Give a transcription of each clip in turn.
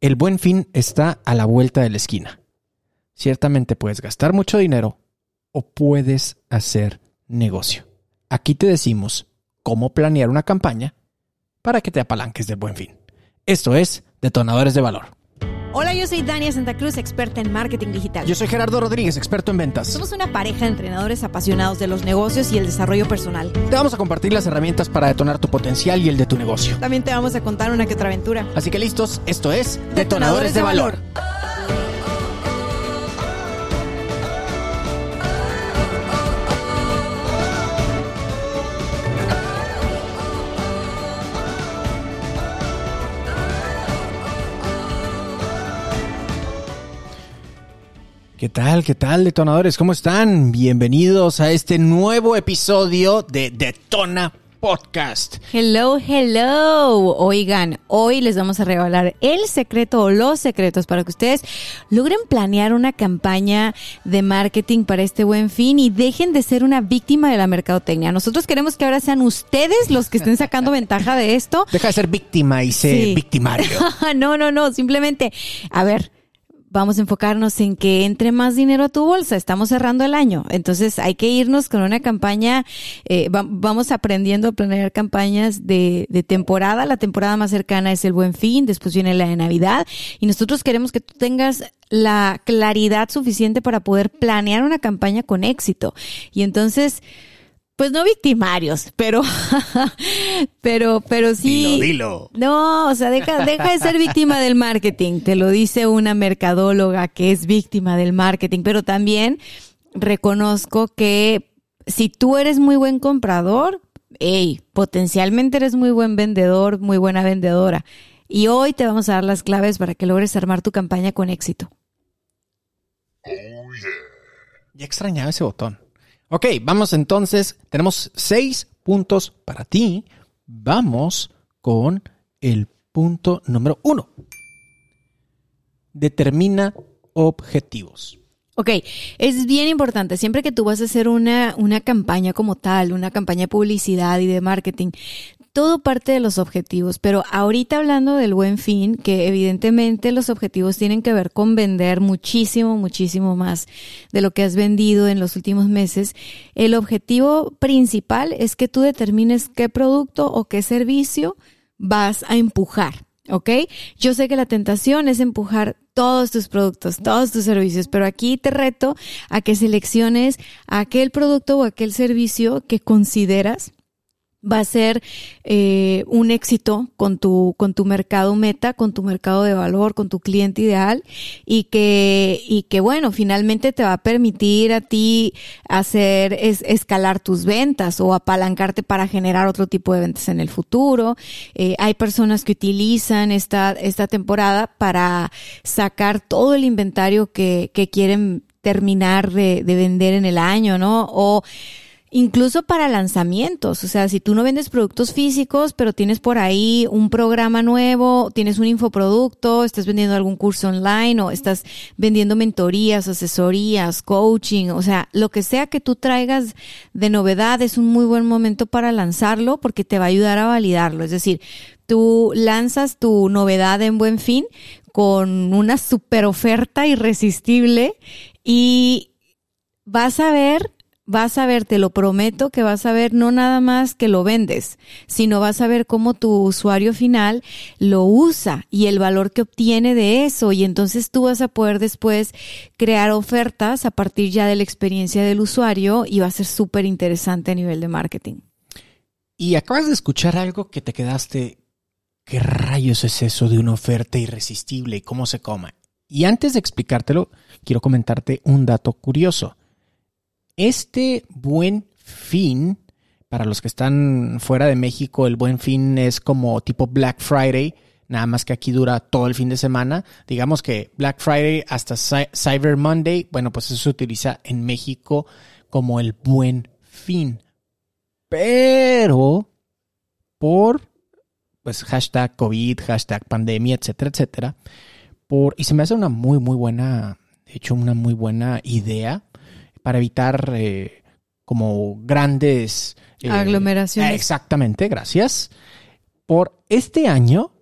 el buen fin está a la vuelta de la esquina. Ciertamente puedes gastar mucho dinero o puedes hacer negocio. Aquí te decimos cómo planear una campaña para que te apalanques del buen fin. Esto es Detonadores de Valor. Hola, yo soy Dania Santa Cruz, experta en marketing digital. Yo soy Gerardo Rodríguez, experto en ventas. Somos una pareja de entrenadores apasionados de los negocios y el desarrollo personal. Te vamos a compartir las herramientas para detonar tu potencial y el de tu negocio. También te vamos a contar una que otra aventura. Así que listos, esto es Detonadores, de, valor. ¿Qué tal? ¿Qué tal, detonadores? ¿Cómo están? Bienvenidos a este nuevo episodio de Detona Podcast. Hello, hello. Oigan, hoy les vamos a revelar el secreto o los secretos para que ustedes logren planear una campaña de marketing para este buen fin y dejen de ser una víctima de la mercadotecnia. Nosotros queremos que ahora sean ustedes los que estén sacando ventaja de esto. Deja de ser víctima y ser Sí. victimario. no, no, no, simplemente, a ver, vamos a enfocarnos en que entre más dinero a tu bolsa. Estamos cerrando el año, entonces hay que irnos con una campaña. eh, va- vamos aprendiendo a planear campañas de, de temporada. La temporada más cercana es el Buen Fin, después viene la de Navidad y nosotros queremos que tú tengas la claridad suficiente para poder planear una campaña con éxito. Y entonces, pues no victimarios, pero, pero, pero sí. Dilo, dilo. No, o sea, deja, deja de ser víctima del marketing. Te lo dice una mercadóloga que es víctima del marketing, pero también reconozco que si tú eres muy buen comprador, hey, potencialmente eres muy buen vendedor, muy buena vendedora. Y hoy te vamos a dar las claves para que logres armar tu campaña con éxito. Ya extrañaba ese botón. Ok, vamos entonces. Tenemos seis puntos para ti. Vamos con el punto número uno. Determina objetivos. Ok, es bien importante, siempre que tú vas a hacer una, una campaña como tal, una campaña de publicidad y de marketing, todo parte de los objetivos, pero ahorita hablando del buen fin, que evidentemente los objetivos tienen que ver con vender muchísimo, muchísimo más de lo que has vendido en los últimos meses, el objetivo principal es que tú determines qué producto o qué servicio vas a empujar. ¿ok? Yo sé que la tentación es empujar todos tus productos, todos tus servicios, pero aquí te reto a que selecciones aquel producto o aquel servicio que consideras va a ser eh, un éxito con tu, con tu mercado meta, con tu mercado de valor, con tu cliente ideal y que, y que bueno, finalmente te va a permitir a ti hacer es, escalar tus ventas o apalancarte para generar otro tipo de ventas en el futuro. Eh, hay personas que utilizan esta, esta temporada para sacar todo el inventario que, que quieren terminar de, de vender en el año, ¿no? O Incluso para lanzamientos, o sea, si tú no vendes productos físicos, pero tienes por ahí un programa nuevo, tienes un infoproducto, estás vendiendo algún curso online o estás vendiendo mentorías, asesorías, coaching, o sea, lo que sea que tú traigas de novedad es un muy buen momento para lanzarlo porque te va a ayudar a validarlo. Es decir, tú lanzas tu novedad en buen fin con una super oferta irresistible y vas a ver vas a ver, te lo prometo, que vas a ver no nada más que lo vendes, sino vas a ver cómo tu usuario final lo usa y el valor que obtiene de eso. Y entonces tú vas a poder después crear ofertas a partir ya de la experiencia del usuario y va a ser súper interesante a nivel de marketing. Y acabas de escuchar algo que te quedaste. ¿Qué rayos es eso de una oferta irresistible y cómo se coma? Y antes de explicártelo, quiero comentarte un dato curioso. Este buen fin, para los que están fuera de México, el buen fin es como tipo Black Friday, nada más que aquí dura todo el fin de semana. Digamos que Black Friday hasta Cy- Cyber Monday, bueno, pues eso se utiliza en México como el buen fin. Pero por pues hashtag COVID, hashtag pandemia, etcétera, etcétera. Por, y se me hace una muy, muy buena, de hecho, una muy buena idea para evitar eh, como grandes eh, Aglomeraciones. eh, exactamente, gracias. Por este año,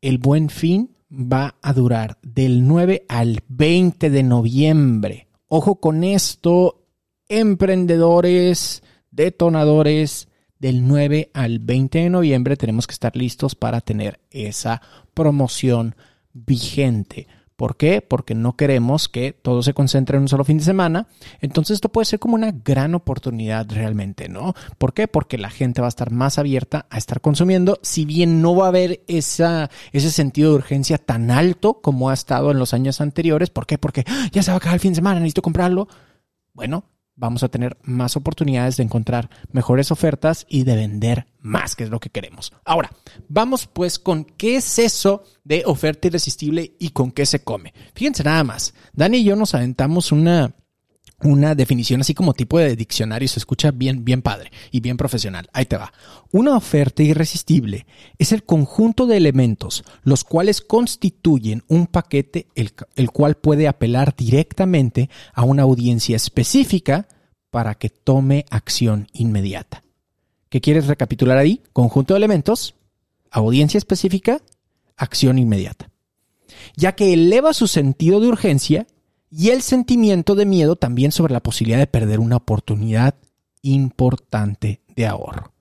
el buen fin va a durar del 9 al 20 de noviembre. Ojo con esto, emprendedores, detonadores, del 9 al 20 de noviembre tenemos que estar listos para tener esa promoción vigente. ¿Por qué? Porque no queremos que todo se concentre en un solo fin de semana. Entonces esto puede ser como una gran oportunidad realmente, ¿no? ¿Por qué? Porque la gente va a estar más abierta a estar consumiendo, si bien no va a haber esa, ese sentido de urgencia tan alto como ha estado en los años anteriores. ¿Por qué? Porque ¡ah! ya se va a acabar el fin de semana, necesito comprarlo. Bueno, vamos a tener más oportunidades de encontrar mejores ofertas y de vender más, que es lo que queremos. Ahora, vamos pues con qué es eso de oferta irresistible y con qué se come. Fíjense nada más, Dani y yo nos aventamos una una definición así como tipo de diccionario, se escucha bien, bien padre y bien profesional. Ahí te va. Una oferta irresistible es el conjunto de elementos los cuales constituyen un paquete el, el cual puede apelar directamente a una audiencia específica para que tome acción inmediata. ¿Qué quieres recapitular ahí? Conjunto de elementos, audiencia específica, acción inmediata. Ya que eleva su sentido de urgencia y el sentimiento de miedo también sobre la posibilidad de perder una oportunidad importante de ahorro.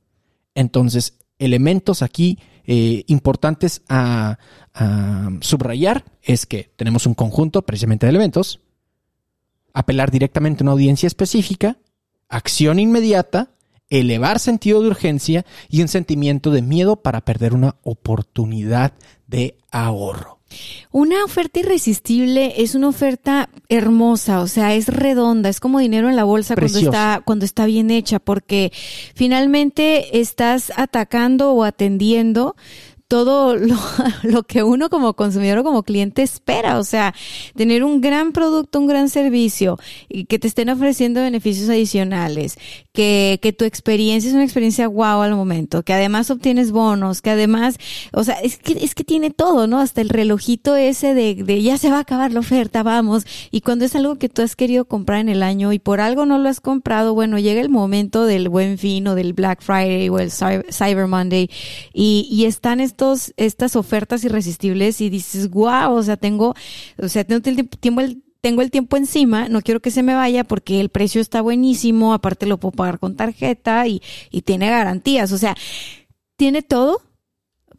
Entonces, elementos aquí eh, importantes a, a, subrayar es que tenemos un conjunto precisamente de elementos, apelar directamente a una audiencia específica, acción inmediata, elevar sentido de urgencia y un sentimiento de miedo para perder una oportunidad de ahorro. Una oferta irresistible es una oferta hermosa, o sea, es redonda, es como dinero en la bolsa cuando está, cuando está bien hecha, porque finalmente estás atacando o atendiendo todo lo, lo, que uno como consumidor o como cliente espera. O sea, tener un gran producto, un gran servicio y que te estén ofreciendo beneficios adicionales, que, que tu experiencia es una experiencia wow al momento, que además obtienes bonos, que además, o sea, es que, es que tiene todo, ¿no? Hasta el relojito ese de, de ya se va a acabar la oferta, vamos. Y cuando es algo que tú has querido comprar en el año y por algo no lo has comprado, bueno, llega el momento del buen fin o del Black Friday o el Cyber Monday y, y están estos estas ofertas irresistibles y dices, wow, o sea, tengo, o sea, tengo el tiempo, tengo el tiempo encima, no quiero que se me vaya porque el precio está buenísimo, aparte lo puedo pagar con tarjeta y, y tiene garantías, o sea, tiene todo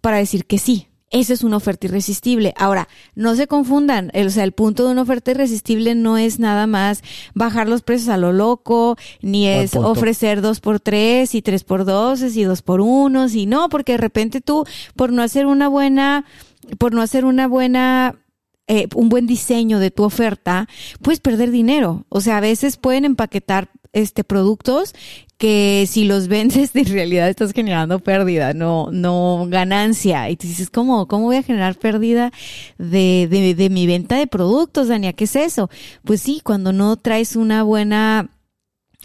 para decir que sí, esa es una oferta irresistible. Ahora, no se confundan, o sea, el punto de una oferta irresistible no es nada más bajar los precios a lo loco, ni es ofrecer dos por tres y tres por dos y dos por uno, y no, porque de repente tú, por no hacer una buena, por no hacer una buena eh, un buen diseño de tu oferta, puedes perder dinero. O sea, a veces pueden empaquetar este productos que si los vendes en realidad estás generando pérdida, no, no ganancia. Y te dices, ¿cómo, cómo voy a generar pérdida de, de, de mi venta de productos, Dania? ¿Qué es eso? Pues sí, cuando no traes una buena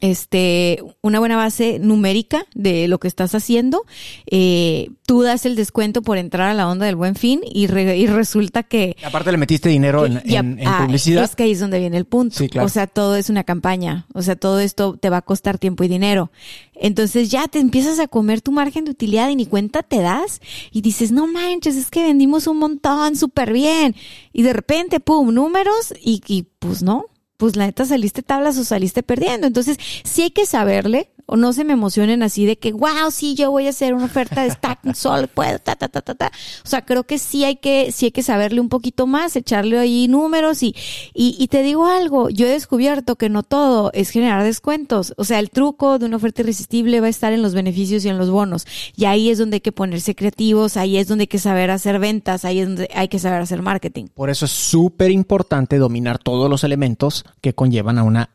este, una buena base numérica de lo que estás haciendo. Eh, tú das el descuento por entrar a la onda del buen fin y, y resulta que... Aparte le metiste dinero en, en, ah, publicidad. Es que ahí es donde viene el punto. O sea, todo es una campaña. O sea, todo esto te va a costar tiempo y dinero. Entonces ya te empiezas a comer tu margen de utilidad y ni cuenta te das y dices, no manches, es que vendimos un montón, súper bien. Y de repente, pum, números y, y pues no pues la neta saliste tablas o saliste perdiendo. Entonces, sí hay que saberle, o no se me emocionen así de que, wow, sí, yo voy a hacer una oferta de Stack Sol, puedo, ta, ta, ta, ta, ta. O sea, creo que sí hay que, sí hay que saberle un poquito más, echarle ahí números y, y, y te digo algo, yo he descubierto que no todo es generar descuentos. O sea, el truco de una oferta irresistible va a estar en los beneficios y en los bonos. Y ahí es donde hay que ponerse creativos, ahí es donde hay que saber hacer ventas, ahí es donde hay que saber hacer marketing. Por eso es súper importante dominar todos los elementos que conllevan a una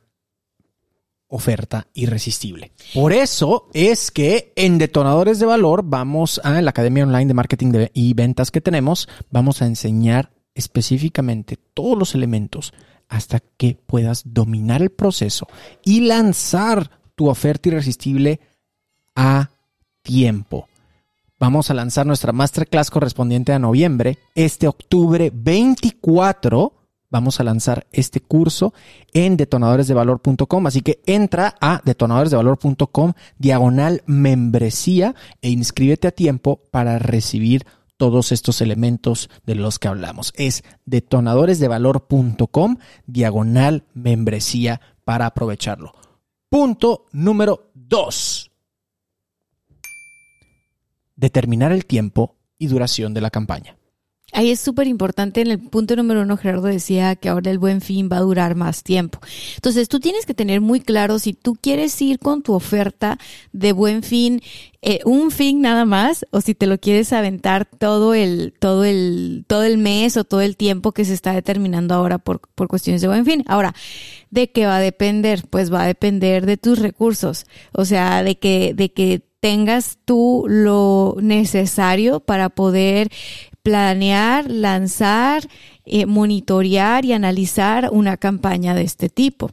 oferta irresistible. Por eso es que en Detonadores de Valor vamos a la Academia Online de Marketing y Ventas que tenemos, vamos a enseñar específicamente todos los elementos hasta que puedas dominar el proceso y lanzar tu oferta irresistible a tiempo. Vamos a lanzar nuestra masterclass correspondiente a noviembre, este octubre 24 vamos a lanzar este curso en detonadoresdevalor.com. Así que entra a detonadoresdevalor.com diagonal membresía e inscríbete a tiempo para recibir todos estos elementos de los que hablamos. Es detonadoresdevalor.com diagonal membresía para aprovecharlo. Punto número dos. Determinar el tiempo y duración de la campaña. Ahí es súper importante. En el punto número uno, Gerardo decía que ahora el buen fin va a durar más tiempo. Entonces, tú tienes que tener muy claro si tú quieres ir con tu oferta de buen fin, eh, un fin nada más, o si te lo quieres aventar todo el, todo el, todo el mes o todo el tiempo que se está determinando ahora por, por cuestiones de buen fin. Ahora, ¿de qué va a depender? Pues va a depender de tus recursos. O sea, de que, de que tengas tú lo necesario para poder planear, lanzar, eh, monitorear y analizar una campaña de este tipo.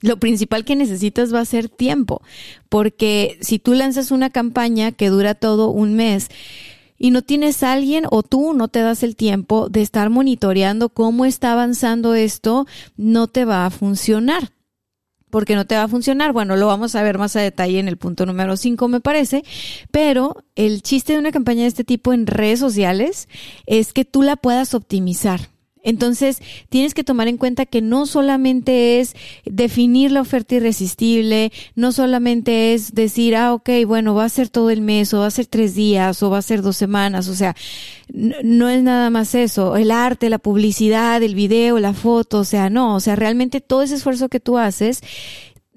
Lo principal que necesitas va a ser tiempo, porque si tú lanzas una campaña que dura todo un mes, y no tienes alguien o tú no te das el tiempo de estar monitoreando cómo está avanzando esto, no te va a funcionar porque no te va a funcionar. Bueno, lo vamos a ver más a detalle en el punto número 5, me parece. Pero el chiste de una campaña de este tipo en redes sociales es que tú la puedas optimizar. Entonces, tienes que tomar en cuenta que no solamente es definir la oferta irresistible, no solamente es decir, ah, ok, bueno, va a ser todo el mes, o va a ser tres días, o va a ser dos semanas, o sea, no, es nada más eso, el arte, la publicidad, el video, la foto, o sea, no, o sea, realmente todo ese esfuerzo que tú haces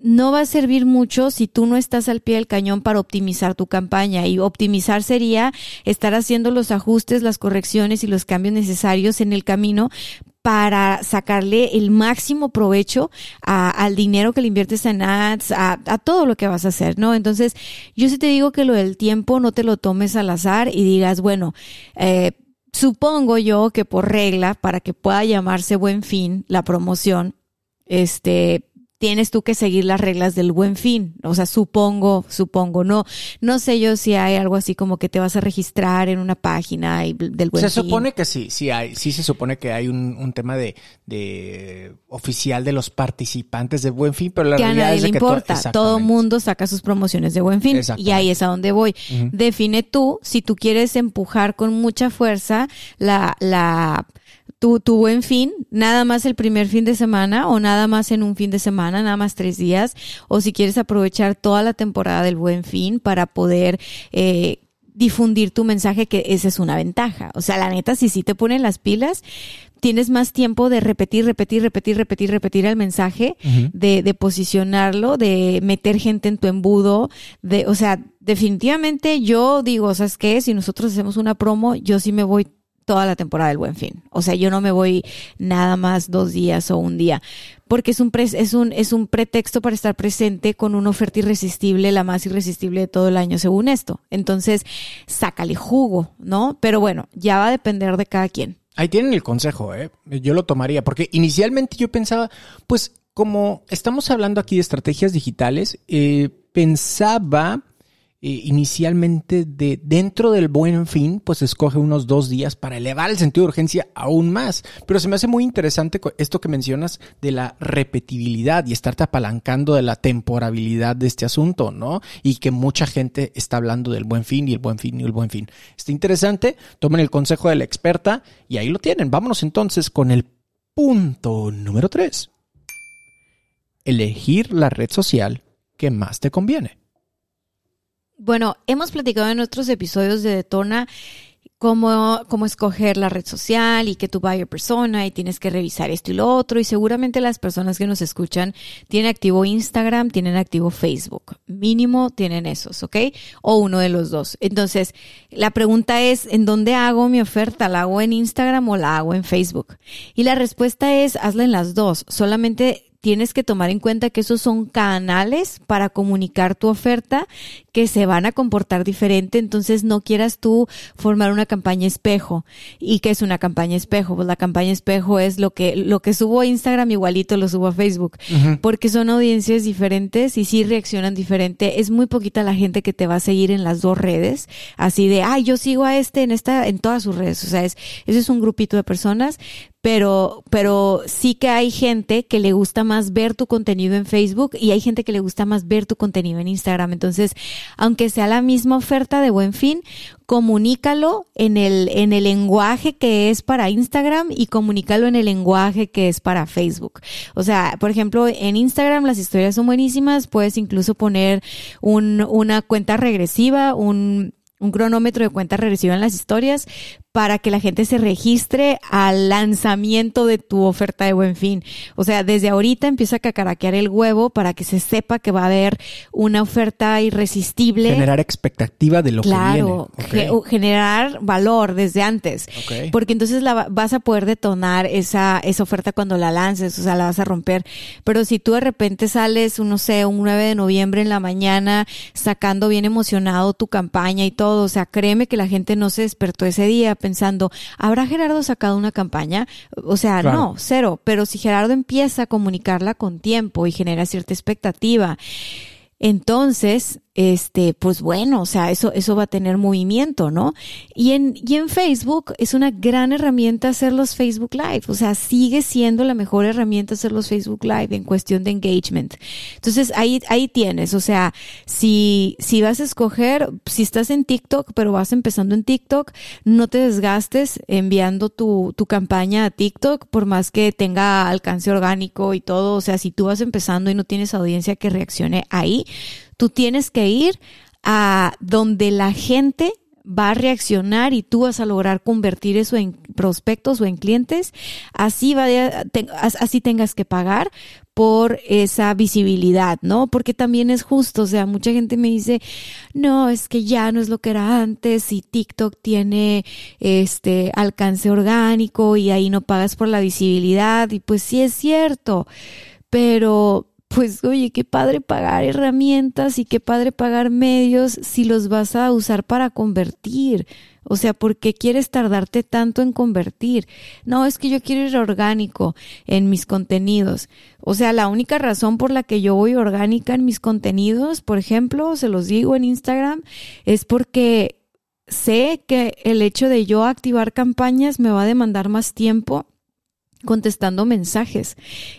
no va a servir mucho si tú no estás al pie del cañón para optimizar tu campaña. Y optimizar sería estar haciendo los ajustes, las correcciones y los cambios necesarios en el camino para sacarle el máximo provecho al dinero que le inviertes en ads, a, todo lo que vas a hacer, ¿no? Entonces, yo sí te digo que lo del tiempo no te lo tomes al azar y digas, bueno, eh, supongo yo que por regla, para que pueda llamarse buen fin la promoción, este, tienes tú que seguir las reglas del buen fin. O sea, supongo, supongo, no, no sé yo si hay algo así como que te vas a registrar en una página y del buen fin. Se supone que sí, sí hay, sí se supone que hay un, un tema de, de, oficial de los participantes de buen fin, pero la que realidad a nadie es le que importa. Todo mundo saca sus promociones de buen fin y ahí es a donde voy. Define tú si tú quieres empujar con mucha fuerza la, la tu, tu buen fin, nada más el primer fin de semana o nada más en un fin de semana, nada más tres días, o si quieres aprovechar toda la temporada del buen fin para poder eh, difundir tu mensaje, que esa es una ventaja. O sea, la neta, si sí te ponen las pilas, tienes más tiempo de repetir, repetir, repetir, repetir, repetir el mensaje, de, de posicionarlo, de meter gente en tu embudo, de, o sea, definitivamente yo digo, ¿sabes qué? Si nosotros hacemos una promo, yo sí me voy toda la temporada del Buen Fin. O sea, yo no me voy nada más dos días o un día, porque es un, es un, es un pretexto para estar presente con una oferta irresistible, la más irresistible de todo el año, según esto. Entonces, sácale jugo, ¿no? Pero bueno, ya va a depender de cada quien. Ahí tienen el consejo, ¿eh? Yo lo tomaría, porque inicialmente yo pensaba, pues como estamos hablando aquí de estrategias digitales, eh, pensaba eh, inicialmente de dentro del buen fin, pues escoge unos dos días para elevar el sentido de urgencia aún más. Pero se me hace muy interesante esto que mencionas de la repetibilidad y estarte apalancando de la temporabilidad de este asunto, ¿no? Y que mucha gente está hablando del buen fin y el buen fin y el buen fin. Está interesante, tomen el consejo de la experta y ahí lo tienen. Vámonos entonces con el punto número tres. Elegir la red social que más te conviene. Bueno, hemos platicado en otros episodios de Detona cómo, cómo escoger la red social y que tu buyer persona y tienes que revisar esto y lo otro. Y seguramente las personas que nos escuchan tienen activo Instagram, tienen activo Facebook. Mínimo tienen esos, ¿ok? O uno de los dos. Entonces, la pregunta es, ¿en dónde hago mi oferta? ¿La hago en Instagram o la hago en Facebook? Y la respuesta es, hazla en las dos. Solamente tienes que tomar en cuenta que esos son canales para comunicar tu oferta que se van a comportar diferente, entonces no quieras tú formar una campaña espejo. ¿Y qué es una campaña espejo? Pues la campaña espejo es lo que lo que subo a Instagram igualito lo subo a Facebook, porque son audiencias diferentes y sí reaccionan diferente. Es muy poquita la gente que te va a seguir en las dos redes, así de, "Ay, yo sigo a este en esta en todas sus redes." O sea, es ese es un grupito de personas, pero, pero sí que hay gente que le gusta más ver tu contenido en Facebook y hay gente que le gusta más ver tu contenido en Instagram. Entonces, aunque sea la misma oferta de buen fin, comunícalo en el, en el lenguaje que es para Instagram y comunícalo en el lenguaje que es para Facebook. O sea, por ejemplo, en Instagram las historias son buenísimas, puedes incluso poner un, una cuenta regresiva, un, un cronómetro de cuenta regresiva en las historias para que la gente se registre al lanzamiento de tu oferta de buen fin. O sea, desde ahorita empieza a cacaraquear el huevo para que se sepa que va a haber una oferta irresistible. Generar expectativa de lo que viene. Claro, generar valor desde antes. Porque entonces la vas a poder detonar esa, esa oferta cuando la lances, o sea, la vas a romper. Pero si tú de repente sales, no sé, un 9 de noviembre en la mañana sacando bien emocionado tu campaña y todo, o sea, créeme que la gente no se despertó ese día pensando, ¿habrá Gerardo sacado una campaña? O sea, no, cero. Pero si Gerardo empieza a comunicarla con tiempo y genera cierta expectativa, entonces, este, pues bueno, o sea, eso, eso va a tener movimiento, ¿no? Y en, y en Facebook es una gran herramienta hacer los Facebook Live, o sea, sigue siendo la mejor herramienta hacer los Facebook Live en cuestión de engagement. Entonces, ahí, ahí tienes, o sea, si, si vas a escoger, si estás en TikTok, pero vas empezando en TikTok, no te desgastes enviando tu, tu campaña a TikTok, por más que tenga alcance orgánico y todo, o sea, si tú vas empezando y no tienes audiencia que reaccione ahí, Tú tienes que ir a donde la gente va a reaccionar y tú vas a lograr convertir eso en prospectos o en clientes, así va así tengas que pagar por esa visibilidad, ¿no? Porque también es justo, o sea, mucha gente me dice, "No, es que ya no es lo que era antes y TikTok tiene este alcance orgánico y ahí no pagas por la visibilidad" y pues sí es cierto, pero pues oye, qué padre pagar herramientas y qué padre pagar medios si los vas a usar para convertir. O sea, ¿por qué quieres tardarte tanto en convertir? No, es que yo quiero ir orgánico en mis contenidos. O sea, la única razón por la que yo voy orgánica en mis contenidos, por ejemplo, se los digo en Instagram, es porque sé que el hecho de yo activar campañas me va a demandar más tiempo contestando mensajes.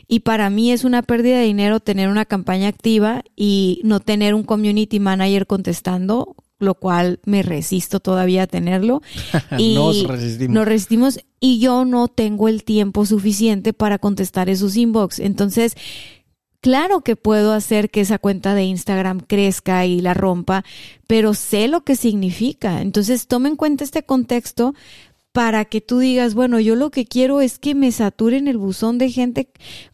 Y para mí es una pérdida de dinero tener una campaña activa y no tener un community manager contestando, lo cual me resisto todavía a tenerlo. y nos resistimos. Nos resistimos y yo no tengo el tiempo suficiente para contestar esos inbox. Entonces, Claro que puedo hacer que esa cuenta de Instagram crezca y la rompa, pero sé lo que significa. Entonces, tome en cuenta este contexto para que tú digas, bueno, yo lo que quiero es que me saturen el buzón de gente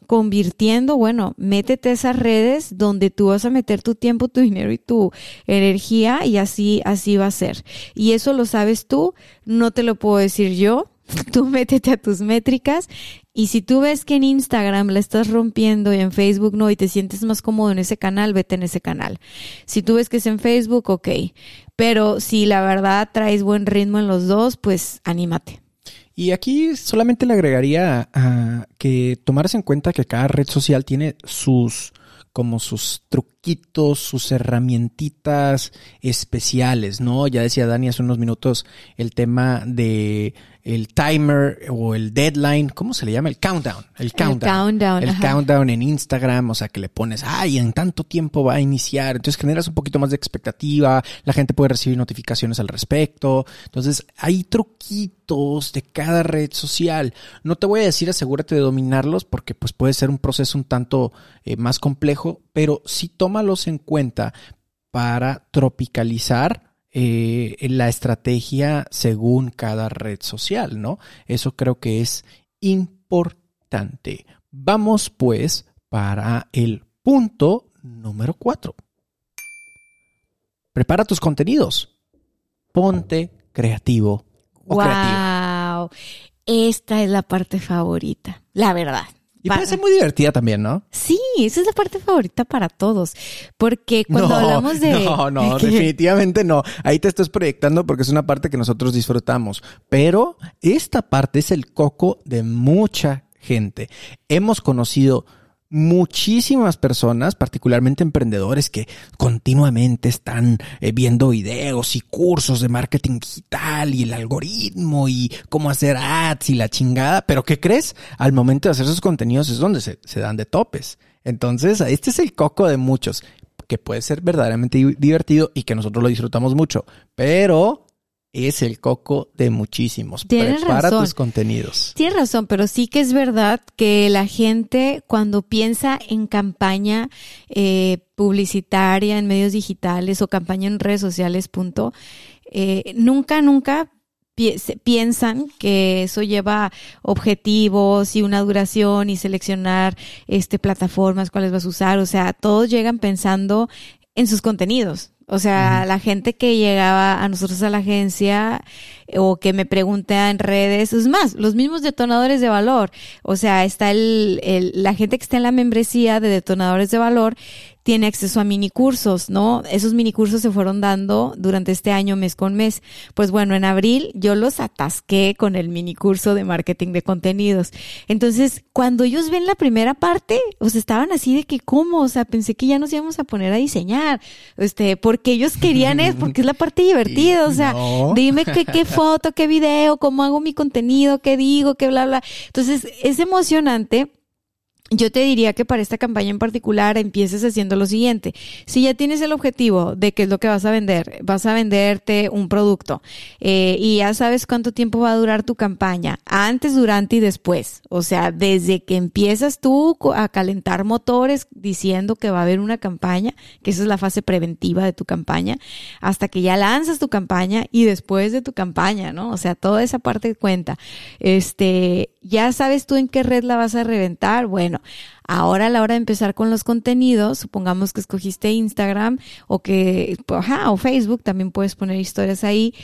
convirtiendo, bueno, métete a esas redes donde tú vas a meter tu tiempo, tu dinero y tu energía y así, así va a ser. Y eso lo sabes tú, no te lo puedo decir yo, tú métete a tus métricas y si tú ves que en Instagram la estás rompiendo y en Facebook no y te sientes más cómodo en ese canal, vete en ese canal. Si tú ves que es en Facebook, ok. Pero si la verdad traes buen ritmo en los dos, pues anímate. Y aquí solamente le agregaría que tomarse en cuenta que cada red social tiene sus como sus truquitos, sus herramientitas especiales, ¿no? Ya decía Dani hace unos minutos el tema de el timer o el deadline, ¿cómo se le llama? El countdown. El countdown. El countdown, en Instagram, o sea, que le pones, ay, en tanto tiempo va a iniciar. Entonces generas un poquito más de expectativa, la gente puede recibir notificaciones al respecto. Entonces, hay truquitos de cada red social. No te voy a decir asegúrate de dominarlos porque pues puede ser un proceso un tanto eh, más complejo, pero sí tómalos en cuenta para tropicalizar eh, la estrategia según cada red social, ¿no? Eso creo que es importante. Vamos pues para el punto número cuatro. Prepara tus contenidos. Ponte creativo o wow. Esta es la parte favorita, la verdad. Y puede ser muy divertida también, ¿no? Sí, esa es la parte favorita para todos. Porque cuando hablamos de. No, no, definitivamente no. Ahí te estás proyectando porque es una parte que nosotros disfrutamos. Pero esta parte es el coco de mucha gente. Hemos conocido muchísimas personas, particularmente emprendedores que continuamente están eh, viendo videos y cursos de marketing digital y el algoritmo y cómo hacer ads y la chingada. Pero ¿qué crees? Al momento de hacer esos contenidos es donde se, se dan de topes. Entonces, este es el coco de muchos, que puede ser verdaderamente divertido y que nosotros lo disfrutamos mucho. Pero es el coco de muchísimos. Tienes Prepara razón. tus contenidos. Tienes razón, pero sí que es verdad que la gente cuando piensa en campaña eh, publicitaria en medios digitales o campaña en redes sociales, punto, eh, nunca, nunca piensan que eso lleva objetivos y una duración y seleccionar este plataformas cuáles vas a usar, o sea, todos llegan pensando en sus contenidos. O sea, la gente que llegaba a nosotros a la agencia eh, o que me pregunta en redes, es más, los mismos detonadores de valor. O sea, está el, el- la gente que está en la membresía de detonadores de valor tiene acceso a mini cursos, ¿no? Esos mini cursos se fueron dando durante este año mes con mes. Pues bueno, en abril yo los atasqué con el mini curso de marketing de contenidos. Entonces, cuando ellos ven la primera parte, o sea, estaban así de que, ¿cómo? O sea, pensé que ya nos íbamos a poner a diseñar, este, porque ellos querían es, porque es la parte divertida, o sea, No. dime qué, qué foto, qué video, cómo hago mi contenido, qué digo, qué bla, bla. Entonces, es emocionante. Yo te diría que para esta campaña en particular empieces haciendo lo siguiente. Si ya tienes el objetivo de qué es lo que vas a vender, vas a venderte un producto eh, y ya sabes cuánto tiempo va a durar tu campaña, antes, durante y después. O sea, desde que empiezas tú a calentar motores diciendo que va a haber una campaña, que esa es la fase preventiva de tu campaña, hasta que ya lanzas tu campaña y después de tu campaña, ¿no? O sea, toda esa parte cuenta. Este, ya sabes tú en qué red la vas a reventar. Bueno, ahora a la hora de empezar con los contenidos, supongamos que escogiste Instagram o que, ajá, o Facebook, también puedes poner historias ahí.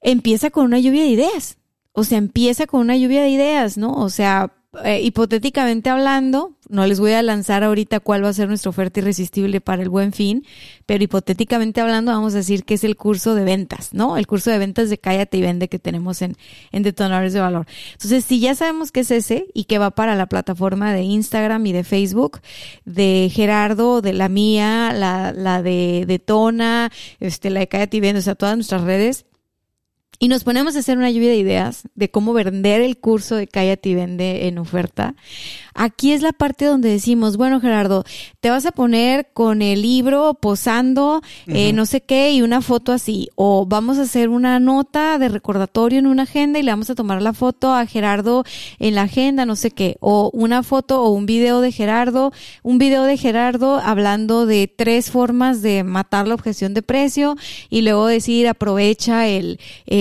Empieza con una lluvia de ideas. O sea, empieza con una lluvia de ideas, ¿no? O sea, eh, hipotéticamente hablando, no les voy a lanzar ahorita cuál va a ser nuestra oferta irresistible para el buen fin, pero hipotéticamente hablando vamos a decir que es el curso de ventas, ¿no? El curso de ventas de Cállate y Vende que tenemos en, en Detonadores de Valor. Entonces, si ya sabemos que es ese y que va para la plataforma de Instagram y de Facebook, de Gerardo, de la mía, la, la de Detona, este, la de Cállate y Vende, o sea, todas nuestras redes, y nos ponemos a hacer una lluvia de ideas de cómo vender el curso de Cállate y Vende en oferta. Aquí es la parte donde decimos, bueno, Gerardo, te vas a poner con el libro posando, eh, no sé qué, y una foto así. O vamos a hacer una nota de recordatorio en una agenda y le vamos a tomar la foto a Gerardo en la agenda, no sé qué. O una foto o un video de Gerardo, un video de Gerardo hablando de tres formas de matar la objeción de precio y luego decir aprovecha el,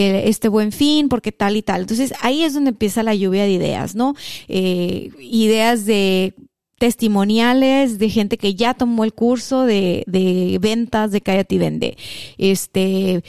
el- este buen fin porque tal y tal. Entonces ahí es donde empieza la lluvia de ideas, ¿no? Eh, ideas de testimoniales de gente que ya tomó el curso de, de ventas de Cállate y Vende. Este,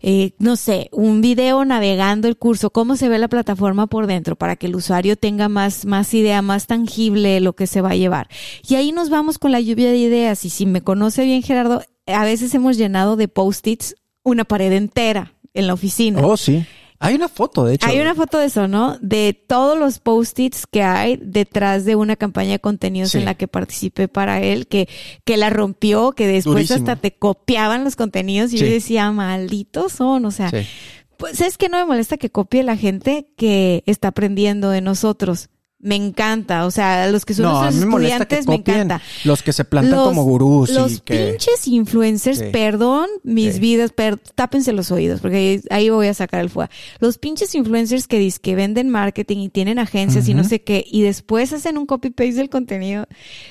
eh, no sé, un video navegando el curso, cómo se ve la plataforma por dentro para que el usuario tenga más, más idea, más tangible lo que se va a llevar. Y ahí nos vamos con la lluvia de ideas. Y si me conoce bien Gerardo, a veces hemos llenado de post-its una pared entera en la oficina. Oh, sí. Hay una foto, de hecho. Hay una foto de eso, ¿no? De todos los post-its que hay detrás de una campaña de contenidos Sí. en la que participé para él, que, que la rompió, que después Durísimo. hasta te copiaban los contenidos y Sí. yo decía, malditos son, o sea, Sí. pues es que no me molesta que copie la gente que está aprendiendo de nosotros. Me encanta, o sea, los que son No, nuestros me estudiantes me encanta. los que se plantan Los- como gurús Los y que... pinches influencers, Sí. perdón, mis Sí. vidas, per- tápense los oídos, porque ahí, voy a sacar el fuego. Los pinches influencers que dicen que venden marketing y tienen agencias y no sé qué, y después hacen un copy-paste del contenido,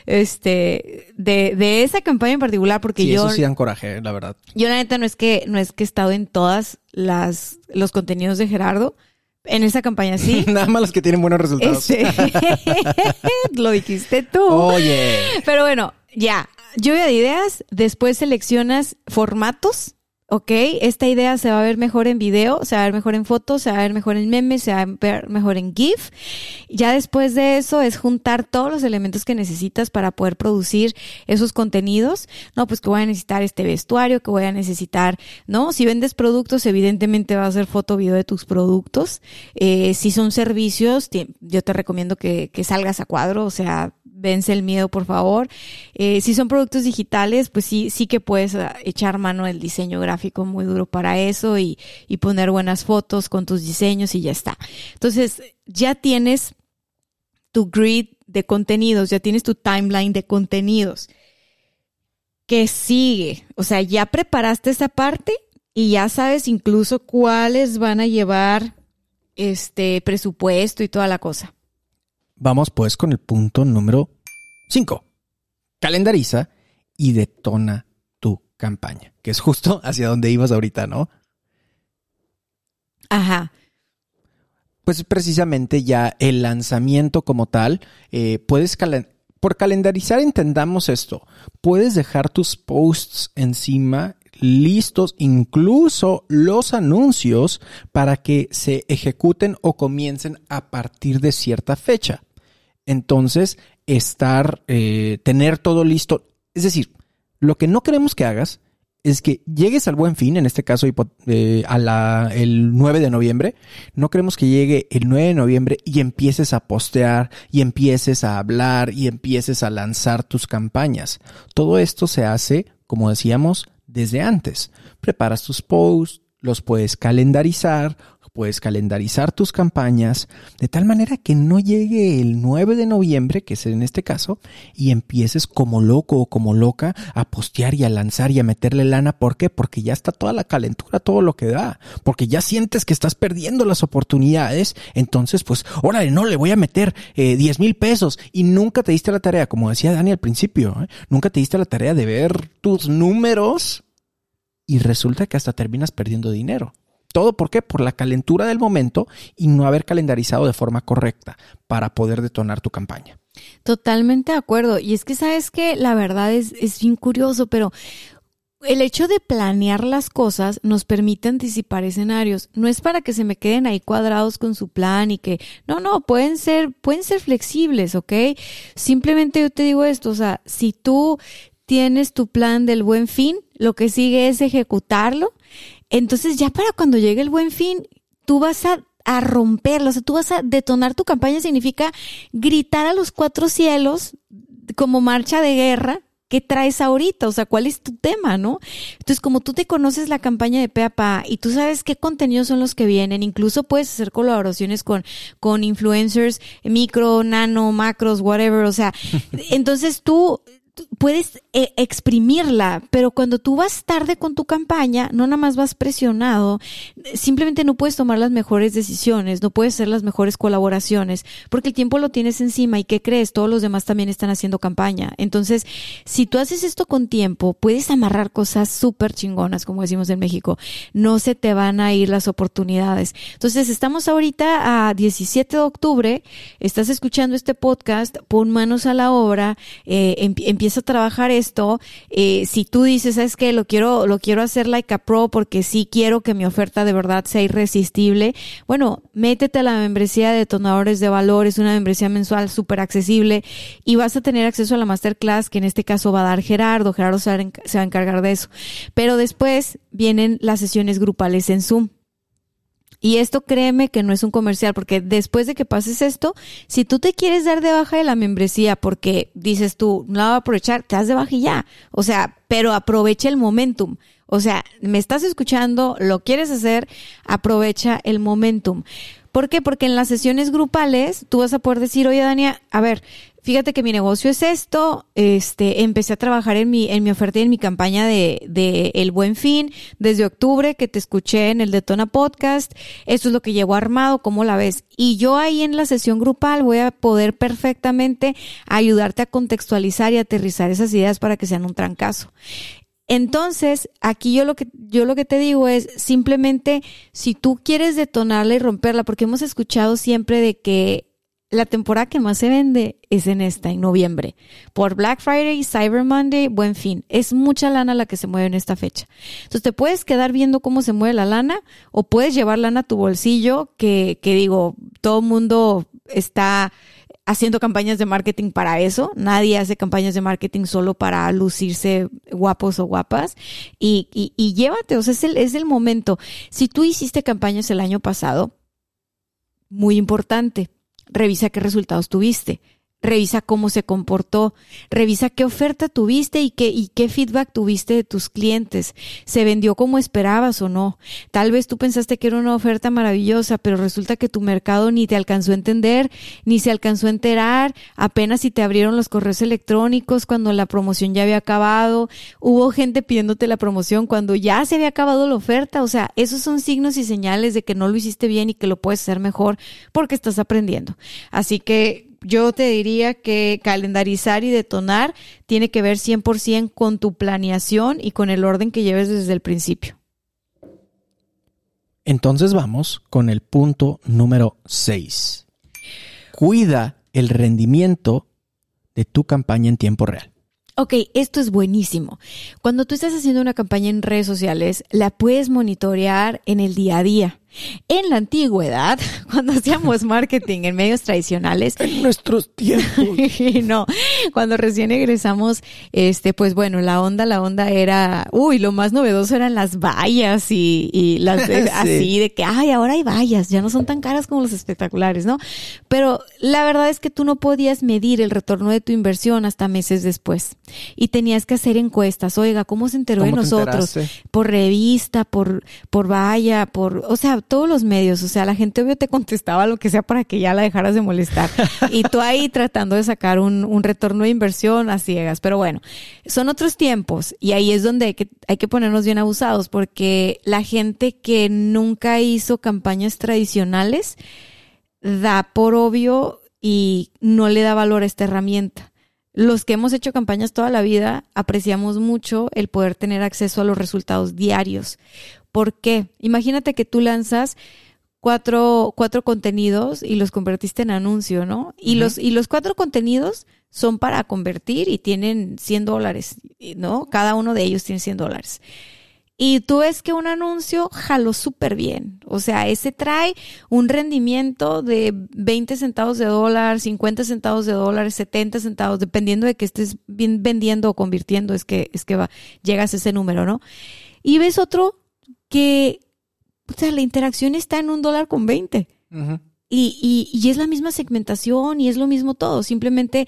este, de, de esa campaña en particular, porque Sí, yo, eso sí dan coraje, la verdad. yo la neta no es que, no es que he estado en todas las, los contenidos de Gerardo, en esa campaña sí. Nada más los que tienen buenos resultados. Este, lo dijiste tú. Oye. Pero bueno, ya, lluvia de ideas, después seleccionas formatos, ¿ok? Esta idea se va a ver mejor en video, se va a ver mejor en fotos, se va a ver mejor en memes, se va a ver mejor en GIF. Ya después de eso es juntar todos los elementos que necesitas para poder producir esos contenidos. No, pues que voy a necesitar este vestuario, que voy a necesitar, ¿no? Si vendes productos, evidentemente va a ser foto, video de tus productos. Eh, si son servicios, yo te recomiendo que, que salgas a cuadro, o sea, vence el miedo, por favor. Eh, si son productos digitales, pues sí, sí que puedes ah, echar mano del diseño gráfico muy duro para eso y, y poner buenas fotos con tus diseños y ya está. Entonces, ya tienes tu grid de contenidos, ya tienes tu timeline de contenidos. ¿Qué sigue? O sea, ya preparaste esa parte y ya sabes incluso cuáles van a llevar este presupuesto y toda la cosa. Vamos pues con el punto número 5. Calendariza y detona tu campaña, que es justo hacia donde ibas ahorita, ¿no? Ajá. Pues precisamente ya el lanzamiento como tal, eh, puedes por calendarizar entendamos esto, puedes dejar tus posts encima listos incluso los anuncios para que se ejecuten o comiencen a partir de cierta fecha. Entonces, estar, eh, tener todo listo. Es decir, lo que no queremos que hagas es que llegues al buen fin, en este caso eh, a la, el 9 de noviembre, no queremos que llegue el 9 de noviembre y empieces a postear y empieces a hablar y empieces a lanzar tus campañas. Todo esto se hace, como decíamos, desde antes. Preparas tus posts, los puedes calendarizar, puedes calendarizar tus campañas de tal manera que no llegue el 9 de noviembre, que es en este caso, y empieces como loco o como loca a postear y a lanzar y a meterle lana. ¿Por qué? Porque ya está toda la calentura, todo lo que da, porque ya sientes que estás perdiendo las oportunidades. Entonces, pues, órale, no, le voy a meter eh, 10 mil pesos y nunca te diste la tarea, como decía Dani al principio, ¿eh? nunca te diste la tarea de ver tus números y resulta que hasta terminas perdiendo dinero. ¿Todo por qué? Por la calentura del momento y no haber calendarizado de forma correcta para poder detonar tu campaña. Totalmente de acuerdo. Y es que sabes que la verdad es, es bien curioso, pero el hecho de planear las cosas nos permite anticipar escenarios. No es para que se me queden ahí cuadrados con su plan y que, no, no, pueden ser, pueden ser flexibles, ¿ok? Simplemente yo te digo esto, o sea, si tú tienes tu plan del buen fin, lo que sigue es ejecutarlo. Entonces ya para cuando llegue el buen fin, tú vas a, romperlo, o sea, tú vas a detonar tu campaña, significa gritar a los cuatro cielos como marcha de guerra, ¿qué traes ahorita? O sea, ¿cuál es tu tema, no? Entonces, como tú te conoces la campaña de PAPA y tú sabes qué contenidos son los que vienen, incluso puedes hacer colaboraciones con, con influencers micro, nano, macros, whatever, o sea, entonces tú puedes eh, exprimirla, pero cuando tú vas tarde con tu campaña, no nada más vas presionado, simplemente no puedes tomar las mejores decisiones, no puedes hacer las mejores colaboraciones, porque el tiempo lo tienes encima y ¿qué crees? Todos los demás también están haciendo campaña. Entonces, si tú haces esto con tiempo, puedes amarrar cosas súper chingonas, como decimos en México. No se te van a ir las oportunidades. Entonces, estamos ahorita a 17 de octubre, estás escuchando este podcast, pon manos a la obra, eh, empieza a trabajar esto. Eh, si tú dices, es que lo quiero, lo quiero hacer like a pro porque sí quiero que mi oferta de verdad sea irresistible, bueno, métete a la membresía de detonadores de valores, una membresía mensual súper accesible y vas a tener acceso a la masterclass que en este caso va a dar Gerardo. Gerardo se va a encargar de eso. Pero después vienen las sesiones grupales en Zoom. Y esto créeme que no es un comercial, porque después de que pases esto, si tú te quieres dar de baja de la membresía porque dices tú, no la voy a aprovechar, te das de baja y ya. O sea, pero aprovecha el momentum. O sea, me estás escuchando, lo quieres hacer, aprovecha el momentum. ¿Por qué? Porque en las sesiones grupales tú vas a poder decir, oye, Dania, a ver, fíjate que mi negocio es esto, este, empecé a trabajar en mi, en mi oferta y en mi campaña de, de El Buen Fin desde octubre que te escuché en el Detona Podcast, esto es lo que llevo armado, ¿cómo la ves? Y yo ahí en la sesión grupal voy a poder perfectamente ayudarte a contextualizar y aterrizar esas ideas para que sean un trancazo. Entonces, aquí yo lo que yo lo que te digo es simplemente si tú quieres detonarla y romperla, porque hemos escuchado siempre de que la temporada que más se vende es en esta, en noviembre. Por Black Friday, Cyber Monday, buen fin. Es mucha lana la que se mueve en esta fecha. Entonces te puedes quedar viendo cómo se mueve la lana o puedes llevar lana a tu bolsillo, que, que digo, todo el mundo está haciendo campañas de marketing para eso. Nadie hace campañas de marketing solo para lucirse guapos o guapas. Y, y, y llévate, o sea, es el, es el momento. Si tú hiciste campañas el año pasado, muy importante revisa qué resultados tuviste. Revisa cómo se comportó, revisa qué oferta tuviste y qué, y qué feedback tuviste de tus clientes. ¿Se vendió como esperabas o no? Tal vez tú pensaste que era una oferta maravillosa, pero resulta que tu mercado ni te alcanzó a entender, ni se alcanzó a enterar, apenas si te abrieron los correos electrónicos cuando la promoción ya había acabado, hubo gente pidiéndote la promoción cuando ya se había acabado la oferta, o sea, esos son signos y señales de que no lo hiciste bien y que lo puedes hacer mejor porque estás aprendiendo. Así que yo te diría que calendarizar y detonar tiene que ver 100% con tu planeación y con el orden que lleves desde el principio. Entonces vamos con el punto número 6. Cuida el rendimiento de tu campaña en tiempo real. Ok, esto es buenísimo. Cuando tú estás haciendo una campaña en redes sociales, la puedes monitorear en el día a día. En la antigüedad, cuando hacíamos marketing en medios tradicionales. En nuestros tiempos. no, cuando recién egresamos, este, pues bueno, la onda, la onda era, uy, lo más novedoso eran las vallas y, y las así de que, ay, ahora hay vallas, ya no son tan caras como los espectaculares, ¿no? Pero la verdad es que tú no podías medir el retorno de tu inversión hasta meses después. Y tenías que hacer encuestas. Oiga, ¿cómo se enteró de nosotros? Por revista, por, por valla, por, o sea, todos los medios, o sea, la gente obvio te contestaba lo que sea para que ya la dejaras de molestar. Y tú ahí tratando de sacar un, un retorno de inversión a ciegas. Pero bueno, son otros tiempos y ahí es donde hay que, hay que ponernos bien abusados porque la gente que nunca hizo campañas tradicionales da por obvio y no le da valor a esta herramienta. Los que hemos hecho campañas toda la vida apreciamos mucho el poder tener acceso a los resultados diarios. ¿Por qué? Imagínate que tú lanzas cuatro, cuatro contenidos y los convertiste en anuncio, ¿no? Y, los, y los cuatro contenidos son para convertir y tienen 100 dólares, ¿no? Cada uno de ellos tiene 100 dólares. Y tú ves que un anuncio jaló súper bien. O sea, ese trae un rendimiento de 20 centavos de dólar, 50 centavos de dólar, 70 centavos, dependiendo de que estés vendiendo o convirtiendo, es que, es que va, llegas a ese número, ¿no? Y ves otro que, o sea, la interacción está en un dólar con 20. y, y, y es la misma segmentación y es lo mismo todo. Simplemente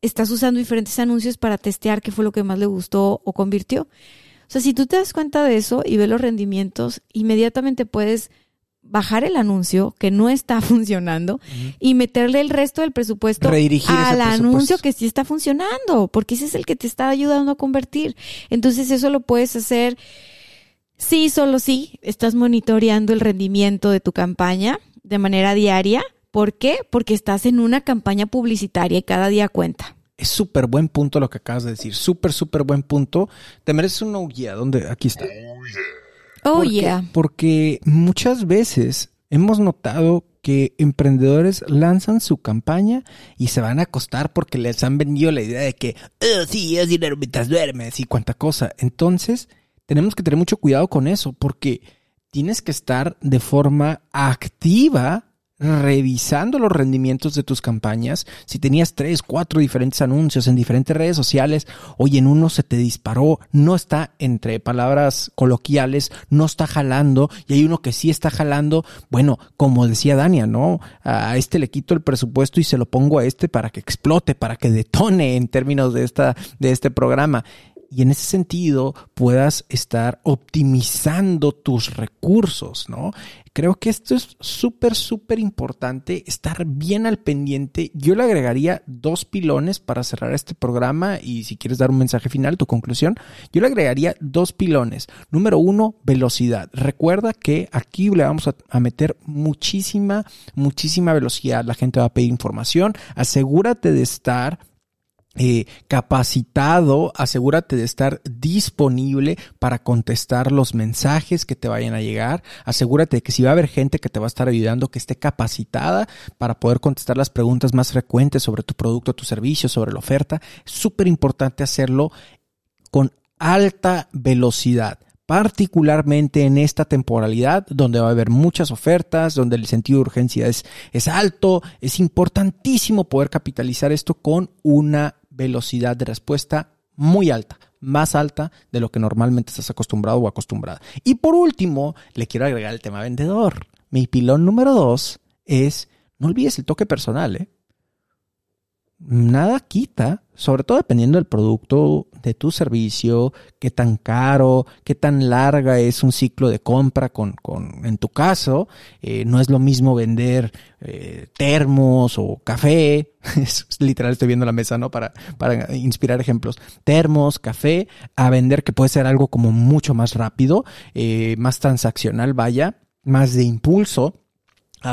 estás usando diferentes anuncios para testear qué fue lo que más le gustó o convirtió. O sea, si tú te das cuenta de eso y ves los rendimientos, inmediatamente puedes bajar el anuncio que no está funcionando y meterle el resto del presupuesto al anuncio que sí está funcionando, porque ese es el que te está ayudando a convertir. Entonces eso lo puedes hacer sí, solo sí, estás monitoreando el rendimiento de tu campaña de manera diaria. ¿Por qué? Porque estás en una campaña publicitaria y cada día cuenta. Es súper buen punto lo que acabas de decir. Súper, súper buen punto. Te mereces una guía. ¿Dónde? Aquí está. Oh, yeah. Porque muchas veces hemos notado que emprendedores lanzan su campaña y se van a acostar porque les han vendido la idea de que, oh, sí, es dinero mientras duermes y cuánta cosa. Entonces, tenemos que tener mucho cuidado con eso porque tienes que estar de forma activa revisando los rendimientos de tus campañas. Si tenías tres, cuatro diferentes anuncios en diferentes redes sociales, hoy en uno se te disparó, no está entre palabras coloquiales, no está jalando y hay uno que sí está jalando. Bueno, como decía Dania, ¿no? A este le quito el presupuesto y se lo pongo a este para que explote, para que detone en términos de esta, de este programa y en ese sentido puedas estar optimizando tus recursos, ¿no? Creo que esto es súper, súper importante, estar bien al pendiente. Yo le agregaría dos pilones para cerrar este programa y si quieres dar un mensaje final, tu conclusión, yo le agregaría dos pilones. Número uno, velocidad. Recuerda que aquí le vamos a, a meter muchísima, muchísima velocidad. La gente va a pedir información. Asegúrate de estar eh, capacitado, asegúrate de estar disponible para contestar los mensajes que te vayan a llegar, asegúrate de que si va a haber gente que te va a estar ayudando, que esté capacitada para poder contestar las preguntas más frecuentes sobre tu producto, tu servicio, sobre la oferta. Súper importante hacerlo con alta velocidad particularmente en esta temporalidad donde va a haber muchas ofertas, donde el sentido de urgencia es, es alto, es importantísimo poder capitalizar esto con una velocidad de respuesta muy alta, más alta de lo que normalmente estás acostumbrado o acostumbrada. Y por último, le quiero agregar el tema vendedor. Mi pilón número dos es, no olvides el toque personal, ¿eh? Nada quita, sobre todo dependiendo del producto, de tu servicio, qué tan caro, qué tan larga es un ciclo de compra con, con en tu caso. Eh, no es lo mismo vender eh, termos o café. Es, literal, estoy viendo la mesa, ¿no? Para, para inspirar ejemplos. Termos, café, a vender que puede ser algo como mucho más rápido, eh, más transaccional, vaya, más de impulso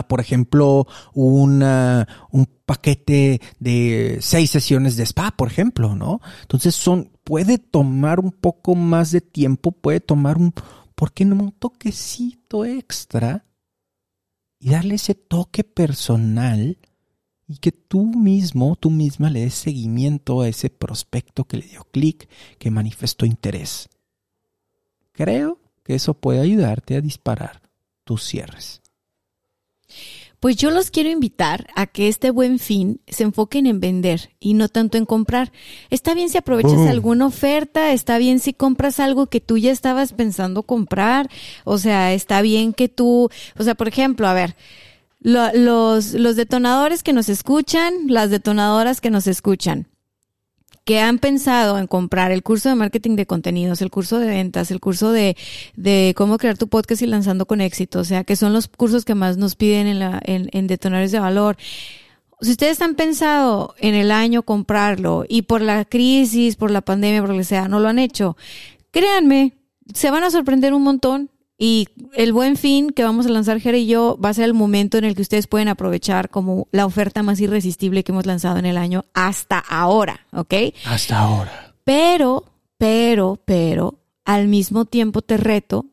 por ejemplo, un paquete de seis sesiones de spa, por ejemplo, ¿no? Entonces son, puede tomar un poco más de tiempo, puede tomar un, ¿por qué no un toquecito extra? Y darle ese toque personal y que tú mismo, tú misma le des seguimiento a ese prospecto que le dio clic, que manifestó interés. Creo que eso puede ayudarte a disparar tus cierres. Pues yo los quiero invitar a que este buen fin se enfoquen en vender y no tanto en comprar. Está bien si aprovechas alguna oferta, está bien si compras algo que tú ya estabas pensando comprar, o sea, está bien que tú, o sea, por ejemplo, a ver, los, los detonadores que nos escuchan, las detonadoras que nos escuchan que han pensado en comprar el curso de marketing de contenidos, el curso de ventas, el curso de, de cómo crear tu podcast y lanzando con éxito, o sea, que son los cursos que más nos piden en, la, en, en detonadores de valor. Si ustedes han pensado en el año comprarlo y por la crisis, por la pandemia, por lo que sea, no lo han hecho, créanme, se van a sorprender un montón y el buen fin que vamos a lanzar Jere y yo va a ser el momento en el que ustedes pueden aprovechar como la oferta más irresistible que hemos lanzado en el año hasta ahora, ¿ok? Hasta ahora. Pero, pero, pero, al mismo tiempo te reto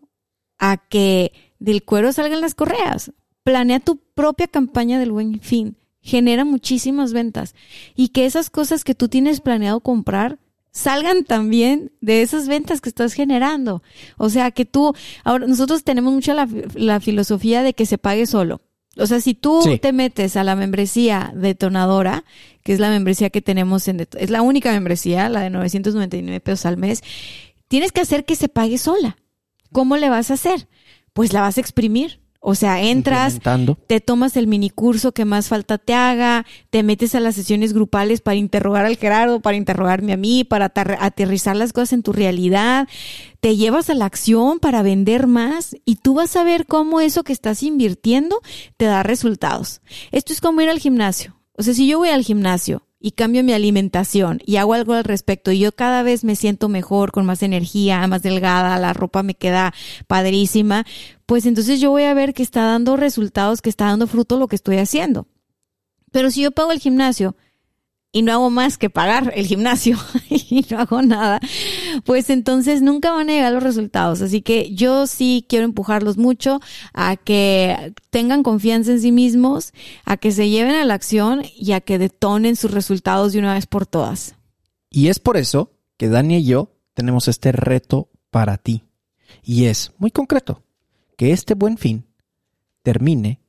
a que del cuero salgan las correas. Planea tu propia campaña del buen fin. Genera muchísimas ventas. Y que esas cosas que tú tienes planeado comprar salgan también de esas ventas que estás generando. O sea, que tú, ahora nosotros tenemos mucha la, filosofía de que se pague solo. O sea, si tú te metes a la membresía detonadora, que es la membresía que tenemos en, es la única membresía, la de 999 pesos al mes, tienes que hacer que se pague sola. ¿Cómo le vas a hacer? Pues la vas a exprimir. O sea, entras, te tomas el minicurso que más falta te haga, te metes a las sesiones grupales para interrogar al Gerardo, para interrogarme a mí, para aterrizar las cosas en tu realidad, te llevas a la acción para vender más y tú vas a ver cómo eso que estás invirtiendo te da resultados. Esto es como ir al gimnasio. O sea, si yo voy al gimnasio y cambio mi alimentación y hago algo al respecto y yo cada vez me siento mejor, con más energía, más delgada, la ropa me queda padrísima, pues entonces yo voy a ver que está dando resultados, que está dando fruto lo que estoy haciendo. Pero si yo pago el gimnasio y no hago más que pagar el gimnasio y no hago nada, pues entonces nunca van a llegar los resultados. Así que yo sí quiero empujarlos mucho a que tengan confianza en sí mismos, a que se lleven a la acción y a que detonen sus resultados de una vez por todas. Y es por eso que Dani y yo tenemos este reto para ti. Y es muy concreto, que este buen fin termine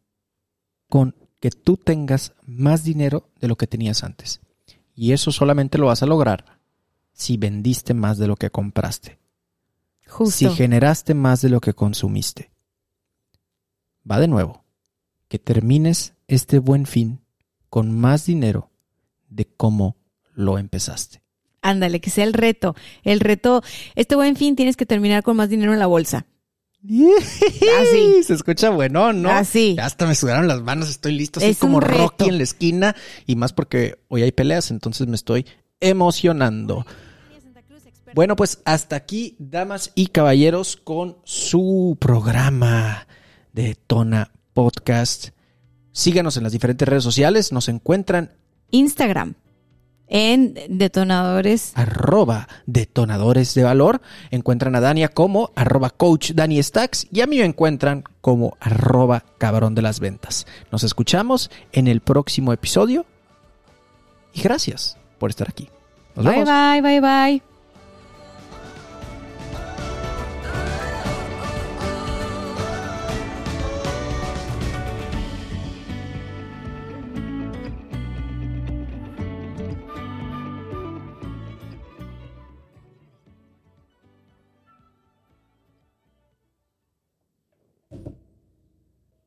con que tú tengas más dinero de lo que tenías antes. Y eso solamente lo vas a lograr si vendiste más de lo que compraste. Si generaste más de lo que consumiste. Va de nuevo. Que termines este buen fin con más dinero de cómo lo empezaste. Ándale, que sea el reto. El reto, este buen fin tienes que terminar con más dinero en la bolsa. Así. Se escucha bueno, ¿no? Así. hasta me sudaron las manos, estoy listo, así como Rocky en la esquina. Y más porque hoy hay peleas, entonces me estoy emocionando. Bueno, pues hasta aquí, damas y caballeros, con su programa de Tona Podcast. Síganos en las diferentes redes sociales, nos encuentran Instagram, en detonadores. Arroba detonadores de valor. Encuentran a Dania como arroba coach Dani Stacks y a mí me encuentran como arroba cabrón de las ventas. Nos escuchamos en el próximo episodio y gracias por estar aquí. Nos bye, bye, bye, bye.